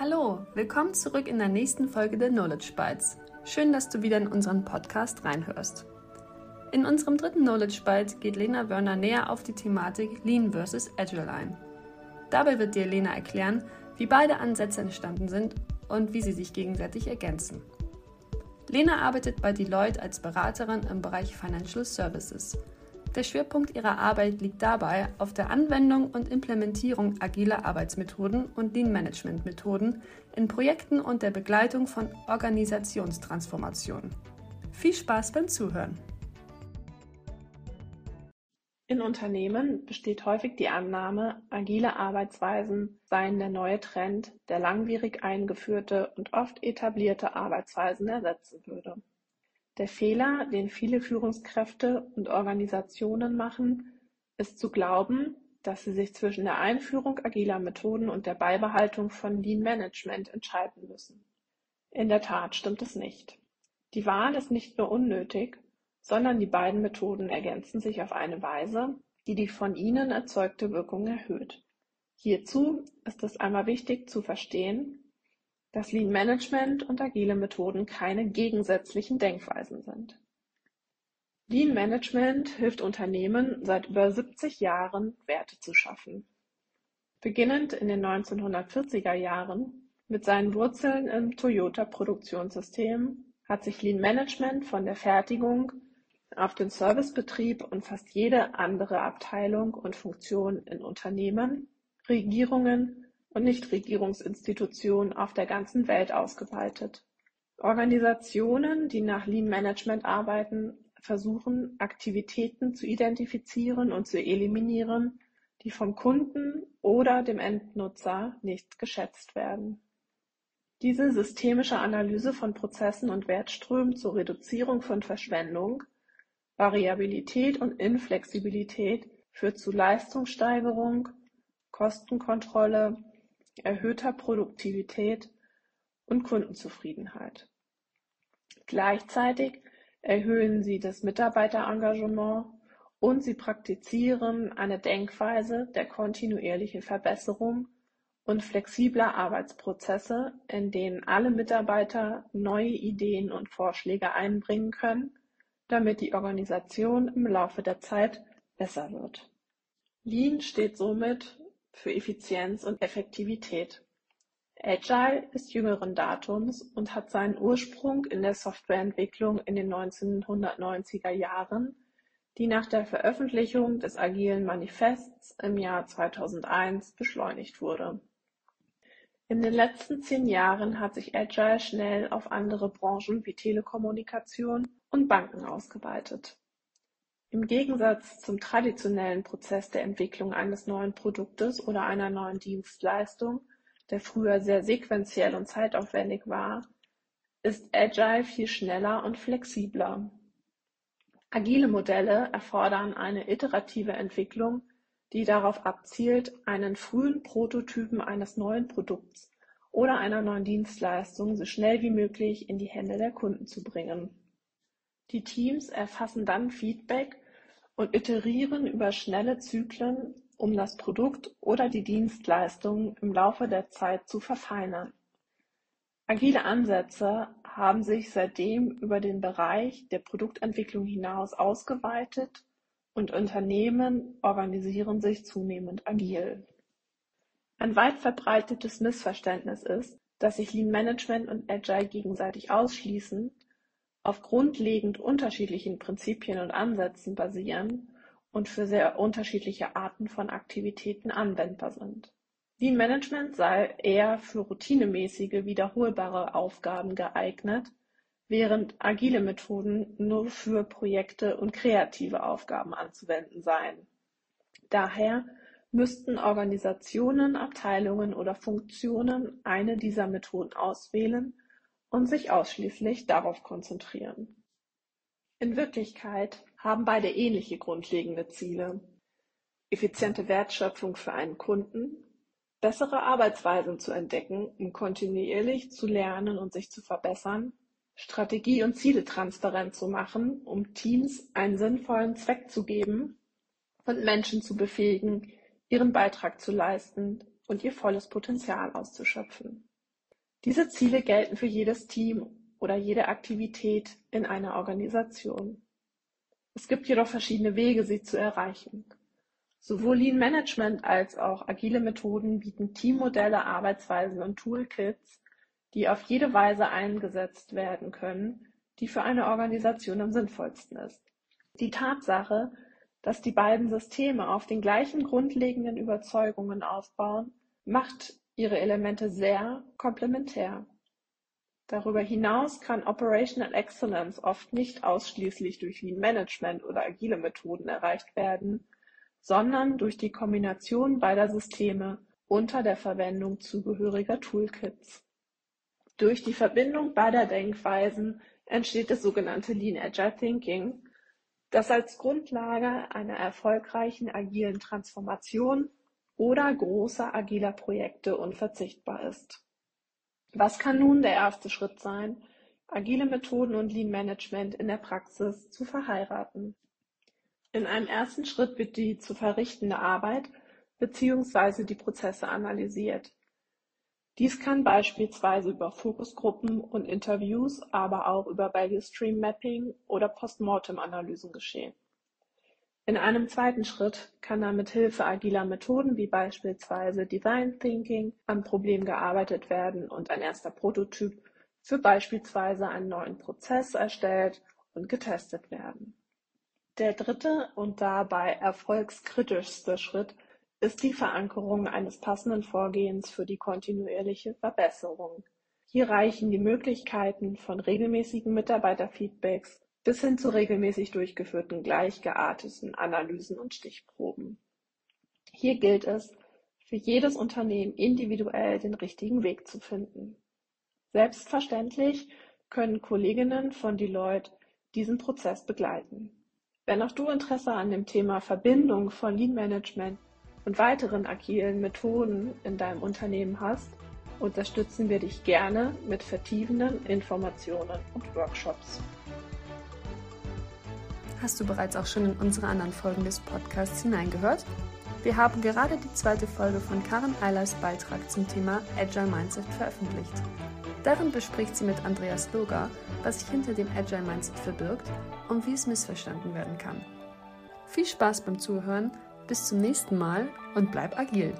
Hallo, willkommen zurück in der nächsten Folge der Knowledge Bites. Schön, dass du wieder in unseren Podcast reinhörst. In unserem dritten Knowledge Bite geht Lena Wörner näher auf die Thematik Lean vs. Agile ein. Dabei wird dir Lena erklären, wie beide Ansätze entstanden sind und wie sie sich gegenseitig ergänzen. Lena arbeitet bei Deloitte als Beraterin im Bereich Financial Services. Der Schwerpunkt ihrer Arbeit liegt dabei auf der Anwendung und Implementierung agiler Arbeitsmethoden und Lean-Management-Methoden in Projekten und der Begleitung von Organisationstransformationen. Viel Spaß beim Zuhören! In Unternehmen besteht häufig die Annahme, agile Arbeitsweisen seien der neue Trend, der langwierig eingeführte und oft etablierte Arbeitsweisen ersetzen würde. Der Fehler, den viele Führungskräfte und Organisationen machen, ist zu glauben, dass sie sich zwischen der Einführung agiler Methoden und der Beibehaltung von Lean Management entscheiden müssen. In der Tat stimmt es nicht. Die Wahl ist nicht nur unnötig, sondern die beiden Methoden ergänzen sich auf eine Weise, die die von ihnen erzeugte Wirkung erhöht. Hierzu ist es einmal wichtig zu verstehen, dass Lean Management und agile Methoden keine gegensätzlichen Denkweisen sind. Lean Management hilft Unternehmen seit über 70 Jahren, Werte zu schaffen. Beginnend in den 1940er Jahren mit seinen Wurzeln im Toyota-Produktionssystem hat sich Lean Management von der Fertigung auf den Servicebetrieb und fast jede andere Abteilung und Funktion in Unternehmen, Regierungen und Nichtregierungsinstitutionen auf der ganzen Welt ausgeweitet. Organisationen, die nach Lean Management arbeiten, versuchen, Aktivitäten zu identifizieren und zu eliminieren, die vom Kunden oder dem Endnutzer nicht geschätzt werden. Diese systemische Analyse von Prozessen und Wertströmen zur Reduzierung von Verschwendung, Variabilität und Inflexibilität führt zu Leistungssteigerung, Kostenkontrolle erhöhter Produktivität und Kundenzufriedenheit. Gleichzeitig erhöhen sie das Mitarbeiterengagement und sie praktizieren eine Denkweise der kontinuierlichen Verbesserung und flexibler Arbeitsprozesse, in denen alle Mitarbeiter neue Ideen und Vorschläge einbringen können, damit die Organisation im Laufe der Zeit besser wird. Lean steht somit für Effizienz und Effektivität. Agile ist jüngeren Datums und hat seinen Ursprung in der Softwareentwicklung in den 1990er Jahren, die nach der Veröffentlichung des Agilen Manifests im Jahr 2001 beschleunigt wurde. In den letzten zehn Jahren hat sich Agile schnell auf andere Branchen wie Telekommunikation und Banken ausgeweitet. Im Gegensatz zum traditionellen Prozess der Entwicklung eines neuen Produktes oder einer neuen Dienstleistung, der früher sehr sequenziell und zeitaufwendig war, ist Agile viel schneller und flexibler. Agile Modelle erfordern eine iterative Entwicklung, die darauf abzielt, einen frühen Prototypen eines neuen Produkts oder einer neuen Dienstleistung so schnell wie möglich in die Hände der Kunden zu bringen. Die Teams erfassen dann Feedback und iterieren über schnelle Zyklen, um das Produkt oder die Dienstleistung im Laufe der Zeit zu verfeinern. Agile Ansätze haben sich seitdem über den Bereich der Produktentwicklung hinaus ausgeweitet und Unternehmen organisieren sich zunehmend agil. Ein weit verbreitetes Missverständnis ist, dass sich Lean Management und Agile gegenseitig ausschließen auf grundlegend unterschiedlichen Prinzipien und Ansätzen basieren und für sehr unterschiedliche Arten von Aktivitäten anwendbar sind. Lean Management sei eher für routinemäßige, wiederholbare Aufgaben geeignet, während agile Methoden nur für Projekte und kreative Aufgaben anzuwenden seien. Daher müssten Organisationen, Abteilungen oder Funktionen eine dieser Methoden auswählen und sich ausschließlich darauf konzentrieren. In Wirklichkeit haben beide ähnliche grundlegende Ziele. Effiziente Wertschöpfung für einen Kunden, bessere Arbeitsweisen zu entdecken, um kontinuierlich zu lernen und sich zu verbessern, Strategie und Ziele transparent zu machen, um Teams einen sinnvollen Zweck zu geben und Menschen zu befähigen, ihren Beitrag zu leisten und ihr volles Potenzial auszuschöpfen. Diese Ziele gelten für jedes Team oder jede Aktivität in einer Organisation. Es gibt jedoch verschiedene Wege, sie zu erreichen. Sowohl Lean Management als auch agile Methoden bieten Teammodelle, Arbeitsweisen und Toolkits, die auf jede Weise eingesetzt werden können, die für eine Organisation am sinnvollsten ist. Die Tatsache, dass die beiden Systeme auf den gleichen grundlegenden Überzeugungen aufbauen, macht ihre Elemente sehr komplementär. Darüber hinaus kann Operational Excellence oft nicht ausschließlich durch Lean Management oder agile Methoden erreicht werden, sondern durch die Kombination beider Systeme unter der Verwendung zugehöriger Toolkits. Durch die Verbindung beider Denkweisen entsteht das sogenannte Lean Agile Thinking, das als Grundlage einer erfolgreichen agilen Transformation oder großer agiler Projekte unverzichtbar ist. Was kann nun der erste Schritt sein, agile Methoden und Lean Management in der Praxis zu verheiraten? In einem ersten Schritt wird die zu verrichtende Arbeit bzw. die Prozesse analysiert. Dies kann beispielsweise über Fokusgruppen und Interviews, aber auch über Value Stream Mapping oder Postmortem-Analysen geschehen. In einem zweiten Schritt kann dann mit Hilfe agiler Methoden wie beispielsweise Design Thinking am Problem gearbeitet werden und ein erster Prototyp für beispielsweise einen neuen Prozess erstellt und getestet werden. Der dritte und dabei erfolgskritischste Schritt ist die Verankerung eines passenden Vorgehens für die kontinuierliche Verbesserung. Hier reichen die Möglichkeiten von regelmäßigen Mitarbeiterfeedbacks bis hin zu regelmäßig durchgeführten gleich gearteten Analysen und Stichproben. Hier gilt es, für jedes Unternehmen individuell den richtigen Weg zu finden. Selbstverständlich können Kolleginnen von Deloitte diesen Prozess begleiten. Wenn auch du Interesse an dem Thema Verbindung von Lean Management und weiteren agilen Methoden in deinem Unternehmen hast, unterstützen wir dich gerne mit vertiefenden Informationen und Workshops. Hast du bereits auch schon in unsere anderen Folgen des Podcasts hineingehört? Wir haben gerade die zweite Folge von Karen Eilers Beitrag zum Thema Agile Mindset veröffentlicht. Darin bespricht sie mit Andreas Loger, was sich hinter dem Agile Mindset verbirgt und wie es missverstanden werden kann. Viel Spaß beim Zuhören, bis zum nächsten Mal und bleib agil!